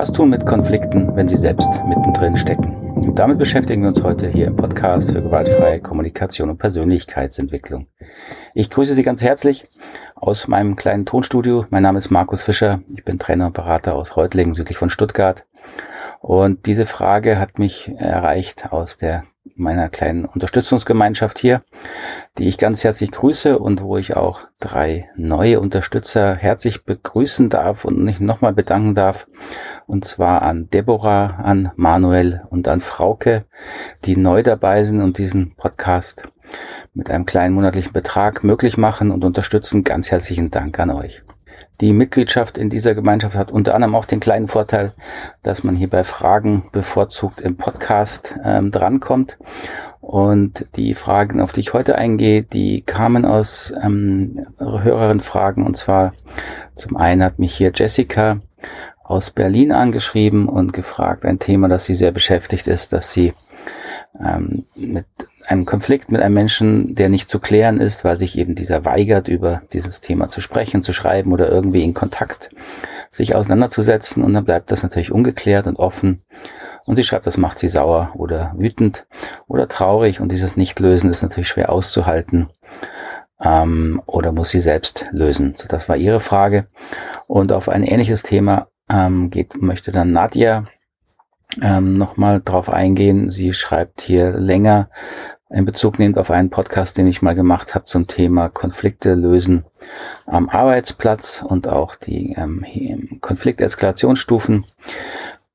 Was tun mit Konflikten, wenn sie selbst mittendrin stecken? Und damit beschäftigen wir uns heute hier im Podcast für gewaltfreie Kommunikation und Persönlichkeitsentwicklung. Ich grüße Sie ganz herzlich aus meinem kleinen Tonstudio. Mein Name ist Markus Fischer. Ich bin Trainer und Berater aus Reutlingen südlich von Stuttgart. Und diese Frage hat mich erreicht aus der meiner kleinen Unterstützungsgemeinschaft hier, die ich ganz herzlich grüße und wo ich auch drei neue Unterstützer herzlich begrüßen darf und mich nochmal bedanken darf. Und zwar an Deborah, an Manuel und an Frauke, die neu dabei sind und diesen Podcast mit einem kleinen monatlichen Betrag möglich machen und unterstützen. Ganz herzlichen Dank an euch. Die Mitgliedschaft in dieser Gemeinschaft hat unter anderem auch den kleinen Vorteil, dass man hier bei Fragen bevorzugt im Podcast ähm, drankommt. Und die Fragen, auf die ich heute eingehe, die kamen aus ähm, höheren Fragen. Und zwar zum einen hat mich hier Jessica aus Berlin angeschrieben und gefragt, ein Thema, das sie sehr beschäftigt ist, dass sie ähm, mit einem Konflikt mit einem Menschen, der nicht zu klären ist, weil sich eben dieser weigert, über dieses Thema zu sprechen, zu schreiben oder irgendwie in Kontakt sich auseinanderzusetzen. Und dann bleibt das natürlich ungeklärt und offen. Und sie schreibt, das macht sie sauer oder wütend oder traurig. Und dieses Nichtlösen ist natürlich schwer auszuhalten. Ähm, oder muss sie selbst lösen? So, das war ihre Frage. Und auf ein ähnliches Thema ähm, geht, möchte dann Nadja ähm, nochmal drauf eingehen. Sie schreibt hier länger, in Bezug nehmend auf einen Podcast, den ich mal gemacht habe zum Thema Konflikte lösen am Arbeitsplatz und auch die ähm, Konflikteskalationsstufen,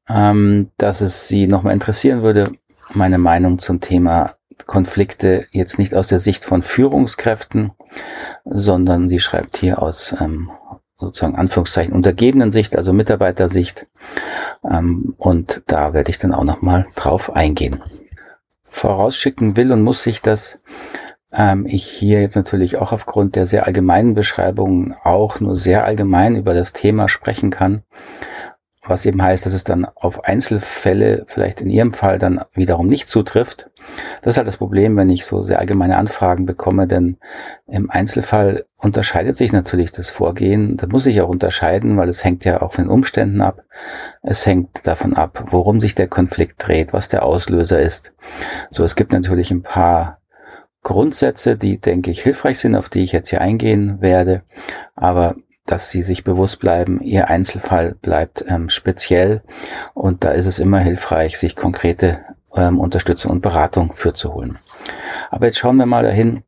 ähm, dass es Sie nochmal interessieren würde, meine Meinung zum Thema Konflikte jetzt nicht aus der Sicht von Führungskräften, sondern sie schreibt hier aus ähm, sozusagen Anführungszeichen untergebenen Sicht, also Mitarbeitersicht. Ähm, und da werde ich dann auch nochmal drauf eingehen vorausschicken will und muss ich, dass ähm, ich hier jetzt natürlich auch aufgrund der sehr allgemeinen Beschreibungen auch nur sehr allgemein über das Thema sprechen kann was eben heißt, dass es dann auf Einzelfälle vielleicht in Ihrem Fall dann wiederum nicht zutrifft. Das ist halt das Problem, wenn ich so sehr allgemeine Anfragen bekomme, denn im Einzelfall unterscheidet sich natürlich das Vorgehen. Das muss ich auch unterscheiden, weil es hängt ja auch von den Umständen ab. Es hängt davon ab, worum sich der Konflikt dreht, was der Auslöser ist. So, es gibt natürlich ein paar Grundsätze, die, denke ich, hilfreich sind, auf die ich jetzt hier eingehen werde. Aber dass sie sich bewusst bleiben, ihr Einzelfall bleibt ähm, speziell und da ist es immer hilfreich, sich konkrete ähm, Unterstützung und Beratung für zu holen. Aber jetzt schauen wir mal dahin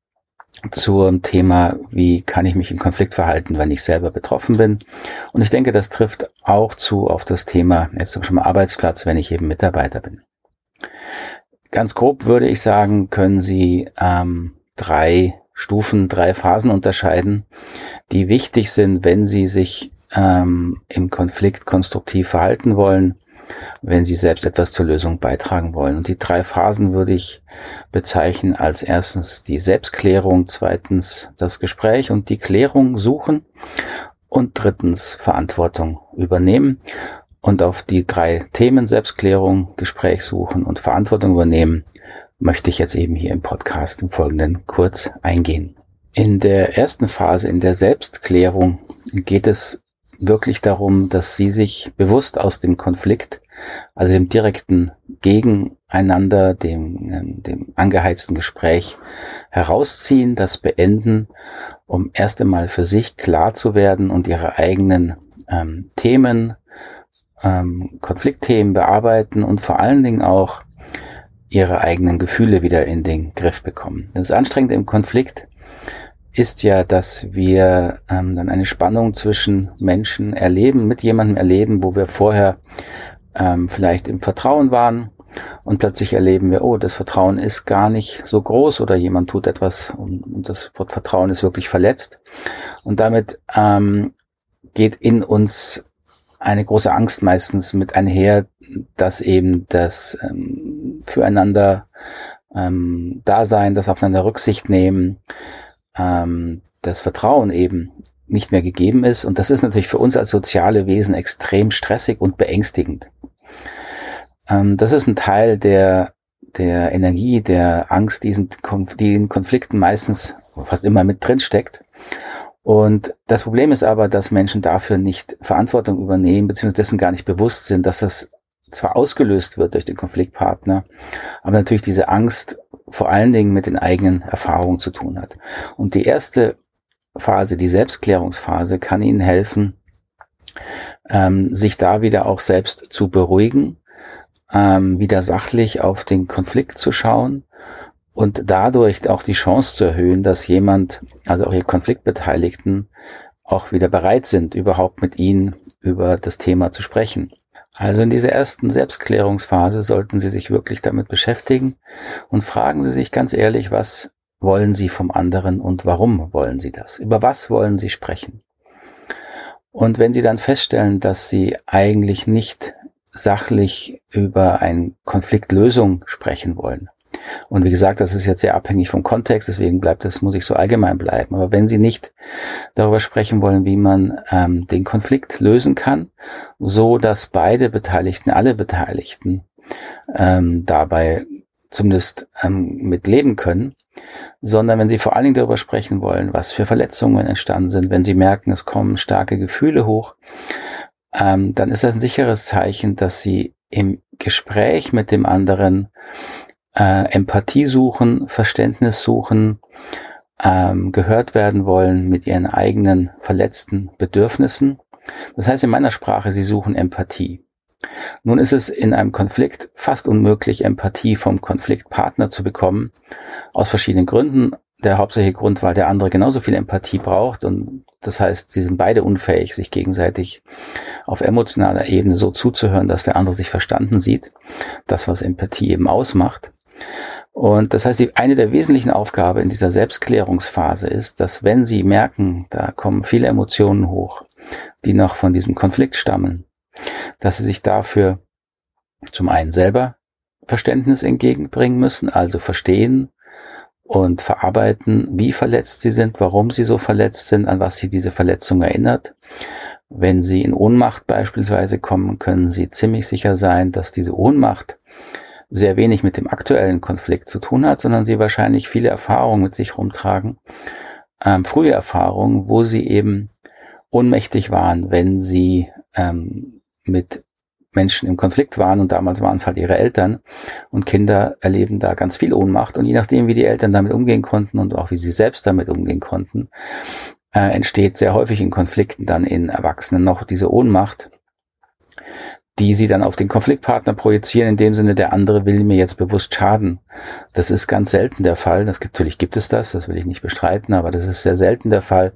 zum Thema, wie kann ich mich im Konflikt verhalten, wenn ich selber betroffen bin. Und ich denke, das trifft auch zu auf das Thema, jetzt schon mal Arbeitsplatz, wenn ich eben Mitarbeiter bin. Ganz grob würde ich sagen, können Sie ähm, drei Stufen, drei Phasen unterscheiden, die wichtig sind, wenn Sie sich ähm, im Konflikt konstruktiv verhalten wollen, wenn Sie selbst etwas zur Lösung beitragen wollen. Und die drei Phasen würde ich bezeichnen als erstens die Selbstklärung, zweitens das Gespräch und die Klärung suchen und drittens Verantwortung übernehmen. Und auf die drei Themen Selbstklärung, Gespräch suchen und Verantwortung übernehmen möchte ich jetzt eben hier im Podcast im Folgenden kurz eingehen. In der ersten Phase, in der Selbstklärung, geht es wirklich darum, dass Sie sich bewusst aus dem Konflikt, also dem direkten Gegeneinander, dem, dem angeheizten Gespräch herausziehen, das beenden, um erst einmal für sich klar zu werden und Ihre eigenen ähm, Themen, ähm, Konfliktthemen bearbeiten und vor allen Dingen auch ihre eigenen Gefühle wieder in den Griff bekommen. Das Anstrengende im Konflikt ist ja, dass wir ähm, dann eine Spannung zwischen Menschen erleben, mit jemandem erleben, wo wir vorher ähm, vielleicht im Vertrauen waren und plötzlich erleben wir, oh, das Vertrauen ist gar nicht so groß oder jemand tut etwas und, und das Vertrauen ist wirklich verletzt. Und damit ähm, geht in uns eine große Angst meistens mit einher, dass eben das ähm, füreinander ähm, Dasein, das aufeinander Rücksicht nehmen, ähm, das Vertrauen eben nicht mehr gegeben ist. Und das ist natürlich für uns als soziale Wesen extrem stressig und beängstigend. Ähm, das ist ein Teil der, der Energie, der Angst, die in Konflikten meistens fast immer mit drin steckt. Und das Problem ist aber, dass Menschen dafür nicht Verantwortung übernehmen, beziehungsweise dessen gar nicht bewusst sind, dass das zwar ausgelöst wird durch den Konfliktpartner, aber natürlich diese Angst vor allen Dingen mit den eigenen Erfahrungen zu tun hat. Und die erste Phase, die Selbstklärungsphase, kann Ihnen helfen, ähm, sich da wieder auch selbst zu beruhigen, ähm, wieder sachlich auf den Konflikt zu schauen und dadurch auch die Chance zu erhöhen, dass jemand, also auch ihr Konfliktbeteiligten, auch wieder bereit sind, überhaupt mit ihnen über das Thema zu sprechen. Also in dieser ersten Selbstklärungsphase sollten Sie sich wirklich damit beschäftigen und fragen Sie sich ganz ehrlich, was wollen Sie vom anderen und warum wollen Sie das? Über was wollen Sie sprechen? Und wenn Sie dann feststellen, dass Sie eigentlich nicht sachlich über eine Konfliktlösung sprechen wollen, und wie gesagt, das ist jetzt sehr abhängig vom Kontext, deswegen bleibt das, muss ich so allgemein bleiben. Aber wenn Sie nicht darüber sprechen wollen, wie man ähm, den Konflikt lösen kann, so dass beide Beteiligten, alle Beteiligten ähm, dabei zumindest ähm, mit leben können, sondern wenn Sie vor allen Dingen darüber sprechen wollen, was für Verletzungen entstanden sind, wenn Sie merken, es kommen starke Gefühle hoch, ähm, dann ist das ein sicheres Zeichen, dass Sie im Gespräch mit dem anderen äh, Empathie suchen, Verständnis suchen, ähm, gehört werden wollen mit ihren eigenen verletzten Bedürfnissen. Das heißt in meiner Sprache, sie suchen Empathie. Nun ist es in einem Konflikt fast unmöglich, Empathie vom Konfliktpartner zu bekommen, aus verschiedenen Gründen. Der hauptsächliche Grund, weil der andere genauso viel Empathie braucht und das heißt, sie sind beide unfähig, sich gegenseitig auf emotionaler Ebene so zuzuhören, dass der andere sich verstanden sieht. Das, was Empathie eben ausmacht. Und das heißt, die, eine der wesentlichen Aufgaben in dieser Selbstklärungsphase ist, dass wenn Sie merken, da kommen viele Emotionen hoch, die noch von diesem Konflikt stammen, dass Sie sich dafür zum einen selber Verständnis entgegenbringen müssen, also verstehen und verarbeiten, wie verletzt Sie sind, warum Sie so verletzt sind, an was Sie diese Verletzung erinnert. Wenn Sie in Ohnmacht beispielsweise kommen, können Sie ziemlich sicher sein, dass diese Ohnmacht sehr wenig mit dem aktuellen Konflikt zu tun hat, sondern sie wahrscheinlich viele Erfahrungen mit sich rumtragen, ähm, frühe Erfahrungen, wo sie eben ohnmächtig waren, wenn sie ähm, mit Menschen im Konflikt waren. Und damals waren es halt ihre Eltern. Und Kinder erleben da ganz viel Ohnmacht. Und je nachdem, wie die Eltern damit umgehen konnten und auch wie sie selbst damit umgehen konnten, äh, entsteht sehr häufig in Konflikten dann in Erwachsenen noch diese Ohnmacht, die sie dann auf den Konfliktpartner projizieren, in dem Sinne, der andere will mir jetzt bewusst schaden. Das ist ganz selten der Fall. Das, natürlich gibt es das, das will ich nicht bestreiten, aber das ist sehr selten der Fall.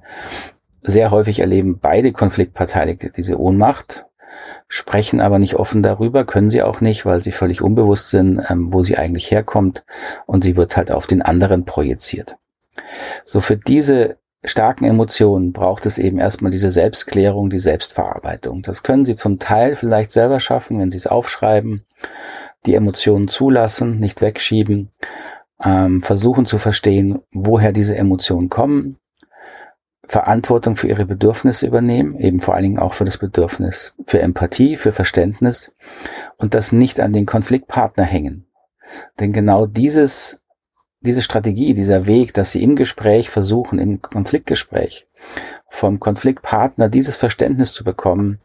Sehr häufig erleben beide Konfliktparteiliche diese Ohnmacht, sprechen aber nicht offen darüber, können sie auch nicht, weil sie völlig unbewusst sind, ähm, wo sie eigentlich herkommt und sie wird halt auf den anderen projiziert. So für diese starken Emotionen braucht es eben erstmal diese Selbstklärung, die Selbstverarbeitung. Das können Sie zum Teil vielleicht selber schaffen, wenn Sie es aufschreiben, die Emotionen zulassen, nicht wegschieben, ähm, versuchen zu verstehen, woher diese Emotionen kommen, Verantwortung für ihre Bedürfnisse übernehmen, eben vor allen Dingen auch für das Bedürfnis für Empathie, für Verständnis und das nicht an den Konfliktpartner hängen. Denn genau dieses diese Strategie, dieser Weg, dass sie im Gespräch versuchen, im Konfliktgespräch vom Konfliktpartner dieses Verständnis zu bekommen,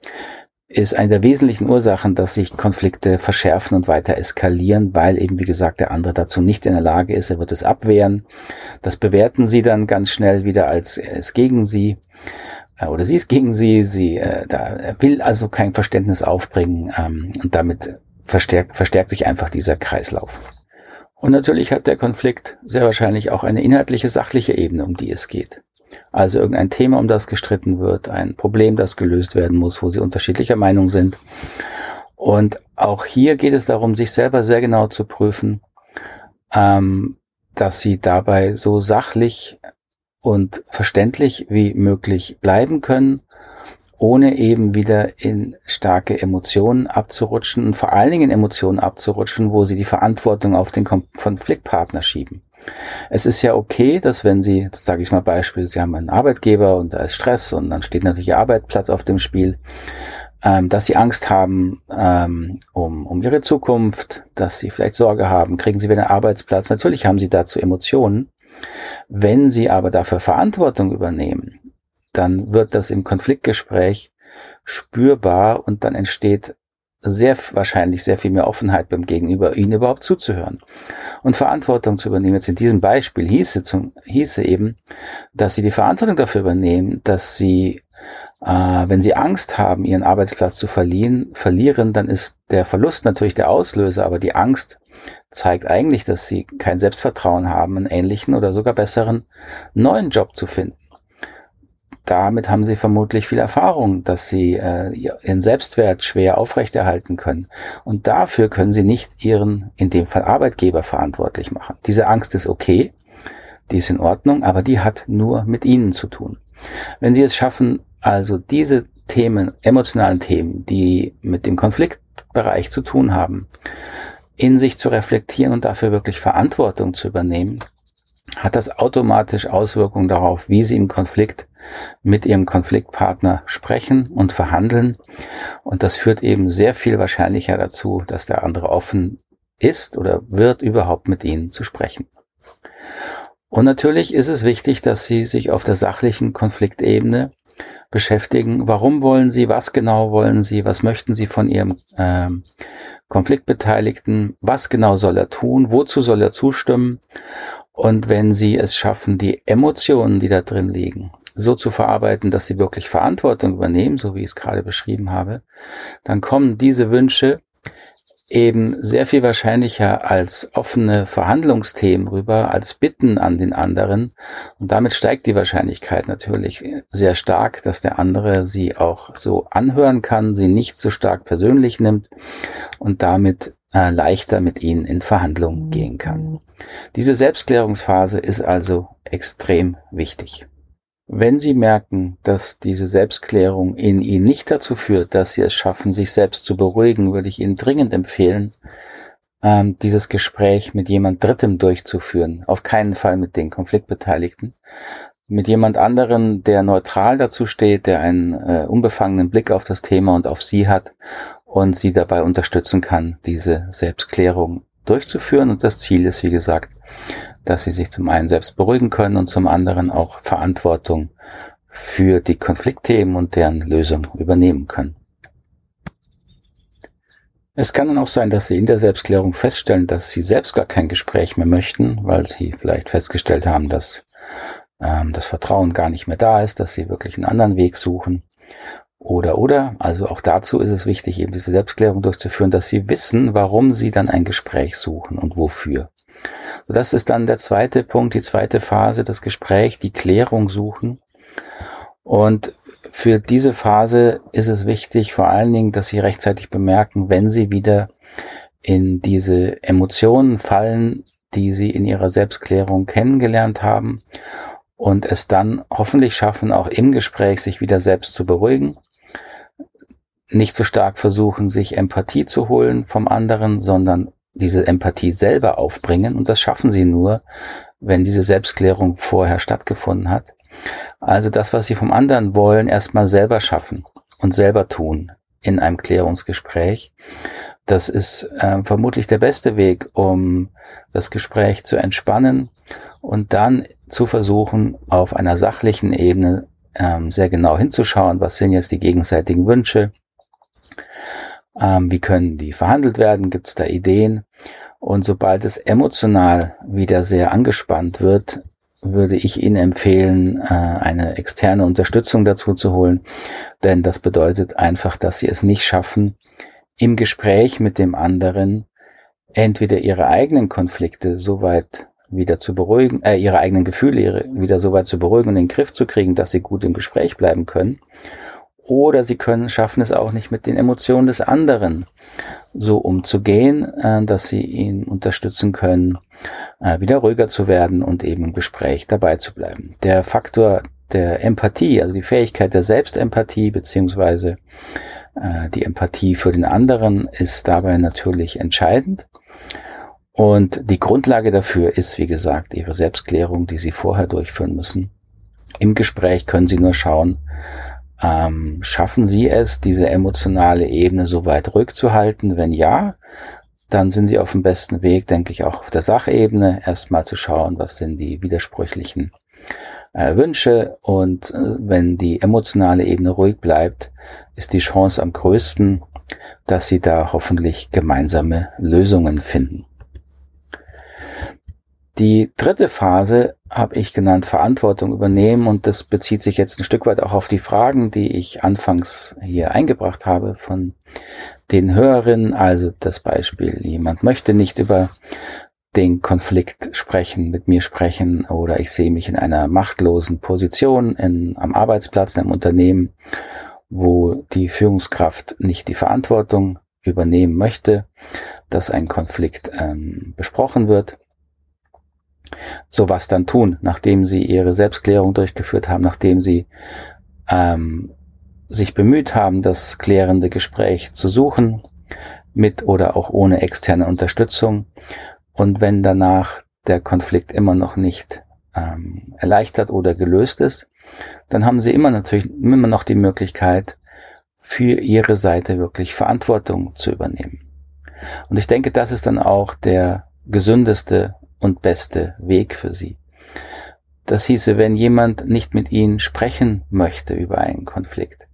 ist eine der wesentlichen Ursachen, dass sich Konflikte verschärfen und weiter eskalieren, weil eben, wie gesagt, der andere dazu nicht in der Lage ist. Er wird es abwehren. Das bewerten sie dann ganz schnell wieder als er gegen sie äh, oder sie ist gegen sie. Sie äh, da, will also kein Verständnis aufbringen ähm, und damit verstärkt, verstärkt sich einfach dieser Kreislauf. Und natürlich hat der Konflikt sehr wahrscheinlich auch eine inhaltliche, sachliche Ebene, um die es geht. Also irgendein Thema, um das gestritten wird, ein Problem, das gelöst werden muss, wo sie unterschiedlicher Meinung sind. Und auch hier geht es darum, sich selber sehr genau zu prüfen, ähm, dass sie dabei so sachlich und verständlich wie möglich bleiben können ohne eben wieder in starke Emotionen abzurutschen und vor allen Dingen in Emotionen abzurutschen, wo sie die Verantwortung auf den Konfliktpartner schieben. Es ist ja okay, dass wenn Sie, sage ich mal Beispiel, Sie haben einen Arbeitgeber und da ist Stress und dann steht natürlich Ihr Arbeitsplatz auf dem Spiel, ähm, dass Sie Angst haben ähm, um, um Ihre Zukunft, dass Sie vielleicht Sorge haben, kriegen Sie wieder einen Arbeitsplatz. Natürlich haben Sie dazu Emotionen. Wenn Sie aber dafür Verantwortung übernehmen, dann wird das im Konfliktgespräch spürbar und dann entsteht sehr wahrscheinlich sehr viel mehr Offenheit beim Gegenüber, ihnen überhaupt zuzuhören. Und Verantwortung zu übernehmen. Jetzt in diesem Beispiel hieße, zum, hieße eben, dass sie die Verantwortung dafür übernehmen, dass sie, äh, wenn sie Angst haben, ihren Arbeitsplatz zu verlieren, verlieren, dann ist der Verlust natürlich der Auslöser, aber die Angst zeigt eigentlich, dass sie kein Selbstvertrauen haben, einen ähnlichen oder sogar besseren neuen Job zu finden damit haben sie vermutlich viel Erfahrung, dass sie äh, ihren Selbstwert schwer aufrechterhalten können. Und dafür können sie nicht ihren, in dem Fall Arbeitgeber, verantwortlich machen. Diese Angst ist okay, die ist in Ordnung, aber die hat nur mit ihnen zu tun. Wenn sie es schaffen, also diese Themen, emotionalen Themen, die mit dem Konfliktbereich zu tun haben, in sich zu reflektieren und dafür wirklich Verantwortung zu übernehmen, hat das automatisch Auswirkungen darauf, wie Sie im Konflikt mit Ihrem Konfliktpartner sprechen und verhandeln. Und das führt eben sehr viel wahrscheinlicher dazu, dass der andere offen ist oder wird, überhaupt mit Ihnen zu sprechen. Und natürlich ist es wichtig, dass Sie sich auf der sachlichen Konfliktebene beschäftigen. Warum wollen Sie? Was genau wollen Sie? Was möchten Sie von Ihrem ähm, Konfliktbeteiligten? Was genau soll er tun? Wozu soll er zustimmen? Und wenn Sie es schaffen, die Emotionen, die da drin liegen, so zu verarbeiten, dass Sie wirklich Verantwortung übernehmen, so wie ich es gerade beschrieben habe, dann kommen diese Wünsche eben sehr viel wahrscheinlicher als offene Verhandlungsthemen rüber, als Bitten an den anderen. Und damit steigt die Wahrscheinlichkeit natürlich sehr stark, dass der andere sie auch so anhören kann, sie nicht so stark persönlich nimmt und damit äh, leichter mit ihnen in Verhandlungen gehen kann. Diese Selbstklärungsphase ist also extrem wichtig. Wenn Sie merken, dass diese Selbstklärung in Ihnen nicht dazu führt, dass Sie es schaffen, sich selbst zu beruhigen, würde ich Ihnen dringend empfehlen, ähm, dieses Gespräch mit jemand Drittem durchzuführen. Auf keinen Fall mit den Konfliktbeteiligten. Mit jemand anderen, der neutral dazu steht, der einen äh, unbefangenen Blick auf das Thema und auf Sie hat und Sie dabei unterstützen kann, diese Selbstklärung durchzuführen. Und das Ziel ist, wie gesagt, dass sie sich zum einen selbst beruhigen können und zum anderen auch Verantwortung für die Konfliktthemen und deren Lösung übernehmen können. Es kann dann auch sein, dass Sie in der Selbstklärung feststellen, dass Sie selbst gar kein Gespräch mehr möchten, weil Sie vielleicht festgestellt haben, dass ähm, das Vertrauen gar nicht mehr da ist, dass Sie wirklich einen anderen Weg suchen. Oder, oder, also auch dazu ist es wichtig, eben diese Selbstklärung durchzuführen, dass Sie wissen, warum Sie dann ein Gespräch suchen und wofür. So, das ist dann der zweite Punkt, die zweite Phase, das Gespräch, die Klärung suchen. Und für diese Phase ist es wichtig, vor allen Dingen, dass Sie rechtzeitig bemerken, wenn Sie wieder in diese Emotionen fallen, die Sie in Ihrer Selbstklärung kennengelernt haben und es dann hoffentlich schaffen, auch im Gespräch sich wieder selbst zu beruhigen. Nicht so stark versuchen, sich Empathie zu holen vom anderen, sondern diese Empathie selber aufbringen. Und das schaffen sie nur, wenn diese Selbstklärung vorher stattgefunden hat. Also das, was sie vom anderen wollen, erstmal selber schaffen und selber tun in einem Klärungsgespräch. Das ist äh, vermutlich der beste Weg, um das Gespräch zu entspannen und dann zu versuchen, auf einer sachlichen Ebene ähm, sehr genau hinzuschauen, was sind jetzt die gegenseitigen Wünsche, ähm, wie können die verhandelt werden, gibt es da Ideen? Und sobald es emotional wieder sehr angespannt wird, würde ich Ihnen empfehlen, äh, eine externe Unterstützung dazu zu holen, denn das bedeutet einfach, dass Sie es nicht schaffen, im Gespräch mit dem anderen entweder Ihre eigenen Konflikte so weit wieder zu beruhigen, äh, Ihre eigenen Gefühle wieder so weit zu beruhigen und in den Griff zu kriegen, dass Sie gut im Gespräch bleiben können, oder sie können, schaffen es auch nicht mit den Emotionen des anderen so umzugehen, äh, dass sie ihn unterstützen können, äh, wieder ruhiger zu werden und eben im Gespräch dabei zu bleiben. Der Faktor der Empathie, also die Fähigkeit der Selbstempathie beziehungsweise äh, die Empathie für den anderen ist dabei natürlich entscheidend. Und die Grundlage dafür ist, wie gesagt, ihre Selbstklärung, die sie vorher durchführen müssen. Im Gespräch können sie nur schauen, ähm, schaffen Sie es, diese emotionale Ebene so weit rückzuhalten? Wenn ja, dann sind Sie auf dem besten Weg, denke ich, auch auf der Sachebene erstmal zu schauen, was sind die widersprüchlichen äh, Wünsche und äh, wenn die emotionale Ebene ruhig bleibt, ist die Chance am größten, dass sie da hoffentlich gemeinsame Lösungen finden. Die dritte Phase habe ich genannt Verantwortung übernehmen und das bezieht sich jetzt ein Stück weit auch auf die Fragen, die ich anfangs hier eingebracht habe von den Hörerinnen. Also das Beispiel, jemand möchte nicht über den Konflikt sprechen, mit mir sprechen oder ich sehe mich in einer machtlosen Position in, am Arbeitsplatz, in einem Unternehmen, wo die Führungskraft nicht die Verantwortung übernehmen möchte, dass ein Konflikt ähm, besprochen wird so was dann tun, nachdem sie ihre Selbstklärung durchgeführt haben, nachdem sie ähm, sich bemüht haben, das klärende Gespräch zu suchen, mit oder auch ohne externe Unterstützung. Und wenn danach der Konflikt immer noch nicht ähm, erleichtert oder gelöst ist, dann haben sie immer natürlich immer noch die Möglichkeit, für ihre Seite wirklich Verantwortung zu übernehmen. Und ich denke, das ist dann auch der gesündeste und beste Weg für sie. Das hieße, wenn jemand nicht mit ihnen sprechen möchte über einen Konflikt,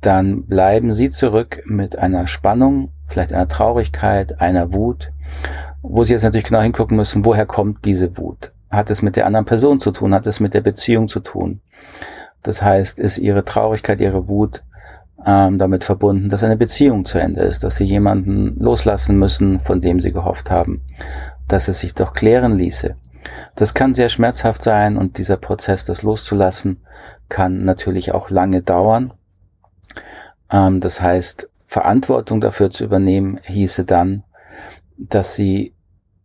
dann bleiben sie zurück mit einer Spannung, vielleicht einer Traurigkeit, einer Wut, wo sie jetzt natürlich genau hingucken müssen, woher kommt diese Wut? Hat es mit der anderen Person zu tun? Hat es mit der Beziehung zu tun? Das heißt, ist ihre Traurigkeit, ihre Wut ähm, damit verbunden, dass eine Beziehung zu Ende ist, dass sie jemanden loslassen müssen, von dem sie gehofft haben, dass es sich doch klären ließe. Das kann sehr schmerzhaft sein und dieser Prozess, das loszulassen, kann natürlich auch lange dauern. Ähm, das heißt, Verantwortung dafür zu übernehmen, hieße dann, dass sie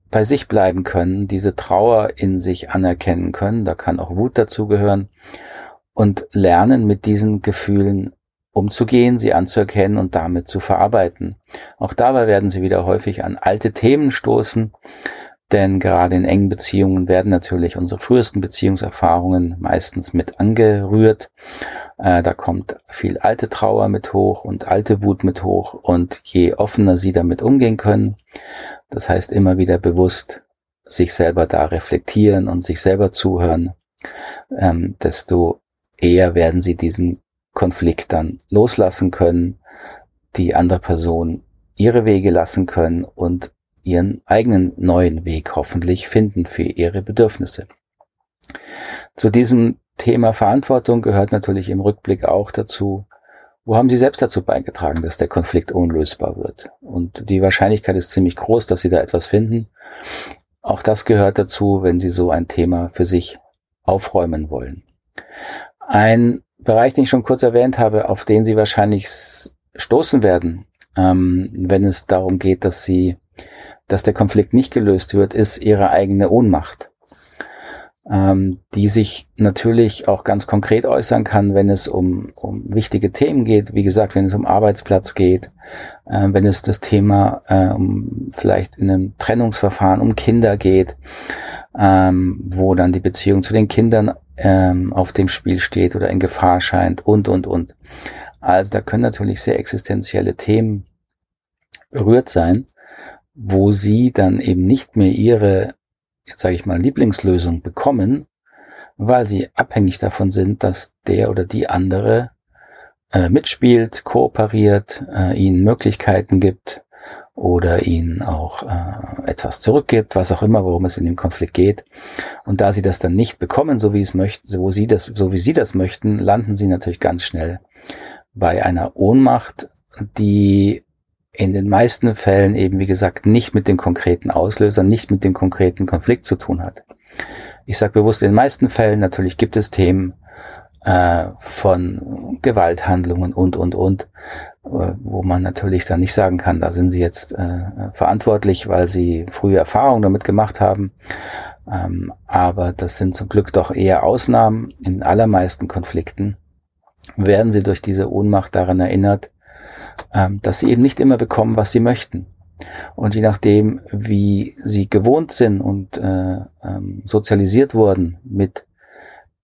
bei sich bleiben können, diese Trauer in sich anerkennen können, da kann auch Wut dazugehören und lernen mit diesen Gefühlen umzugehen, sie anzuerkennen und damit zu verarbeiten. Auch dabei werden sie wieder häufig an alte Themen stoßen, denn gerade in engen Beziehungen werden natürlich unsere frühesten Beziehungserfahrungen meistens mit angerührt. Äh, da kommt viel alte Trauer mit hoch und alte Wut mit hoch und je offener sie damit umgehen können, das heißt immer wieder bewusst sich selber da reflektieren und sich selber zuhören, ähm, desto eher werden sie diesen Konflikt dann loslassen können, die andere Person ihre Wege lassen können und ihren eigenen neuen Weg hoffentlich finden für ihre Bedürfnisse. Zu diesem Thema Verantwortung gehört natürlich im Rückblick auch dazu, wo haben Sie selbst dazu beigetragen, dass der Konflikt unlösbar wird? Und die Wahrscheinlichkeit ist ziemlich groß, dass Sie da etwas finden. Auch das gehört dazu, wenn Sie so ein Thema für sich aufräumen wollen. Ein Bereich, den ich schon kurz erwähnt habe, auf den Sie wahrscheinlich stoßen werden, ähm, wenn es darum geht, dass Sie, dass der Konflikt nicht gelöst wird, ist Ihre eigene Ohnmacht, ähm, die sich natürlich auch ganz konkret äußern kann, wenn es um, um wichtige Themen geht, wie gesagt, wenn es um Arbeitsplatz geht, äh, wenn es das Thema äh, um vielleicht in einem Trennungsverfahren um Kinder geht, ähm, wo dann die Beziehung zu den Kindern ähm, auf dem Spiel steht oder in Gefahr scheint und, und, und. Also da können natürlich sehr existenzielle Themen berührt sein, wo sie dann eben nicht mehr ihre, jetzt sage ich mal, Lieblingslösung bekommen, weil sie abhängig davon sind, dass der oder die andere äh, mitspielt, kooperiert, äh, ihnen Möglichkeiten gibt, oder ihnen auch äh, etwas zurückgibt, was auch immer, worum es in dem Konflikt geht. Und da sie das dann nicht bekommen, so wie es möchten, so sie das, so wie sie das möchten, landen sie natürlich ganz schnell bei einer Ohnmacht, die in den meisten Fällen eben, wie gesagt, nicht mit dem konkreten Auslöser, nicht mit dem konkreten Konflikt zu tun hat. Ich sage bewusst, in den meisten Fällen natürlich gibt es Themen, äh, von Gewalthandlungen und, und, und, äh, wo man natürlich dann nicht sagen kann, da sind sie jetzt äh, verantwortlich, weil sie frühe Erfahrungen damit gemacht haben. Ähm, aber das sind zum Glück doch eher Ausnahmen. In allermeisten Konflikten werden sie durch diese Ohnmacht daran erinnert, dass sie eben nicht immer bekommen, was sie möchten. Und je nachdem, wie sie gewohnt sind und äh, ähm, sozialisiert wurden mit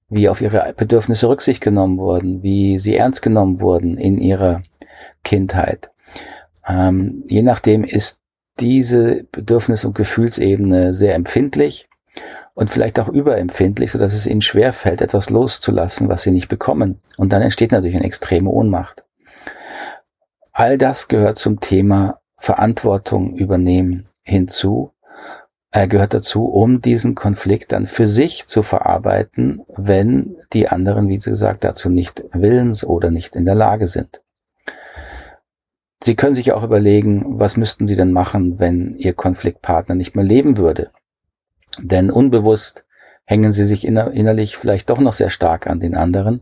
wie auf ihre Bedürfnisse Rücksicht genommen wurden, wie sie ernst genommen wurden in ihrer Kindheit. Ähm, je nachdem ist diese Bedürfnis- und Gefühlsebene sehr empfindlich und vielleicht auch überempfindlich, sodass es ihnen schwerfällt, etwas loszulassen, was sie nicht bekommen. Und dann entsteht natürlich eine extreme Ohnmacht. All das gehört zum Thema Verantwortung übernehmen hinzu. Er gehört dazu, um diesen Konflikt dann für sich zu verarbeiten, wenn die anderen, wie gesagt, dazu nicht willens oder nicht in der Lage sind. Sie können sich auch überlegen, was müssten Sie denn machen, wenn Ihr Konfliktpartner nicht mehr leben würde. Denn unbewusst hängen Sie sich inner innerlich vielleicht doch noch sehr stark an den anderen.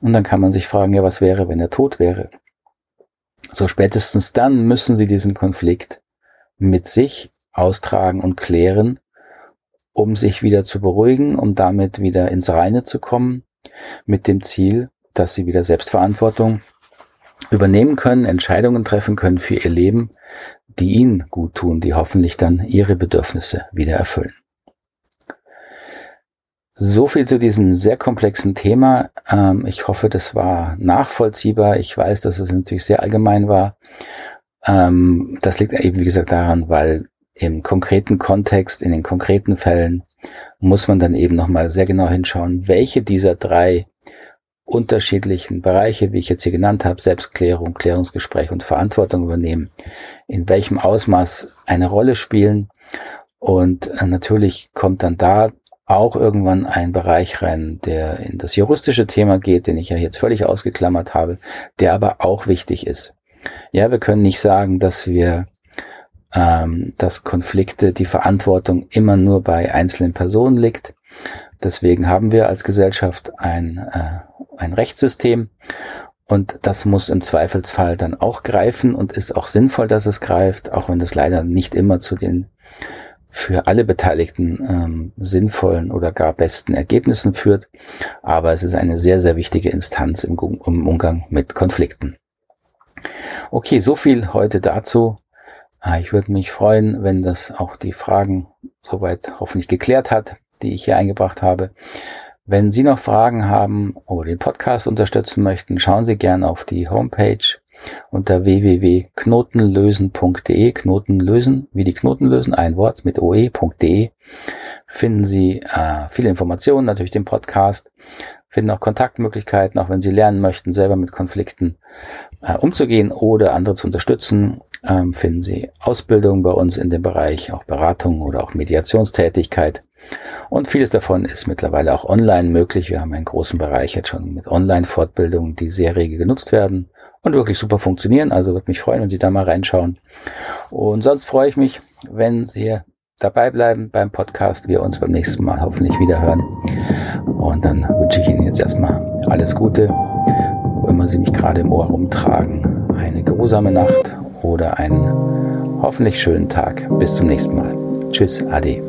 Und dann kann man sich fragen, ja, was wäre, wenn er tot wäre? So spätestens dann müssen Sie diesen Konflikt mit sich austragen und klären, um sich wieder zu beruhigen, um damit wieder ins Reine zu kommen, mit dem Ziel, dass Sie wieder Selbstverantwortung übernehmen können, Entscheidungen treffen können für ihr Leben, die ihnen gut tun, die hoffentlich dann ihre Bedürfnisse wieder erfüllen. So viel zu diesem sehr komplexen Thema. Ähm, ich hoffe, das war nachvollziehbar. Ich weiß, dass es natürlich sehr allgemein war. Ähm, das liegt eben, wie gesagt, daran, weil im konkreten Kontext, in den konkreten Fällen muss man dann eben nochmal sehr genau hinschauen, welche dieser drei unterschiedlichen Bereiche, wie ich jetzt hier genannt habe, Selbstklärung, Klärungsgespräch und Verantwortung übernehmen, in welchem Ausmaß eine Rolle spielen. Und äh, natürlich kommt dann da auch irgendwann ein Bereich rein, der in das juristische Thema geht, den ich ja jetzt völlig ausgeklammert habe, der aber auch wichtig ist. Ja, wir können nicht sagen, dass wir ähm, dass Konflikte, die Verantwortung immer nur bei einzelnen Personen liegt. Deswegen haben wir als Gesellschaft ein äh, ein Rechtssystem und das muss im Zweifelsfall dann auch greifen und ist auch sinnvoll, dass es greift, auch wenn das leider nicht immer zu den für alle Beteiligten ähm, sinnvollen oder gar besten Ergebnissen führt. Aber es ist eine sehr, sehr wichtige Instanz im, im Umgang mit Konflikten. Okay, so viel heute dazu. Ah, ich würde mich freuen, wenn das auch die Fragen soweit hoffentlich geklärt hat, die ich hier eingebracht habe. Wenn Sie noch Fragen haben oder den Podcast unterstützen möchten, schauen Sie gerne auf die Homepage unter www.knotenlösen.de, Knoten lösen, wie die Knoten lösen, ein Wort mit oe.de, finden Sie äh, viele Informationen, natürlich den Podcast, finden auch Kontaktmöglichkeiten, auch wenn Sie lernen möchten, selber mit Konflikten äh, umzugehen oder andere zu unterstützen, ähm, finden Sie Ausbildung bei uns in dem Bereich, auch Beratung oder auch Mediationstätigkeit. Und vieles davon ist mittlerweile auch online möglich. Wir haben einen großen Bereich jetzt schon mit Online-Fortbildungen, die sehr rege genutzt werden und wirklich super funktionieren. Also würde mich freuen, wenn Sie da mal reinschauen. Und sonst freue ich mich, wenn Sie dabei bleiben beim Podcast. Wir uns beim nächsten Mal hoffentlich wieder hören. Und dann wünsche ich Ihnen jetzt erstmal alles Gute, wo immer Sie mich gerade im Ohr rumtragen. Eine geruhsame Nacht oder einen hoffentlich schönen Tag. Bis zum nächsten Mal. Tschüss, Ade.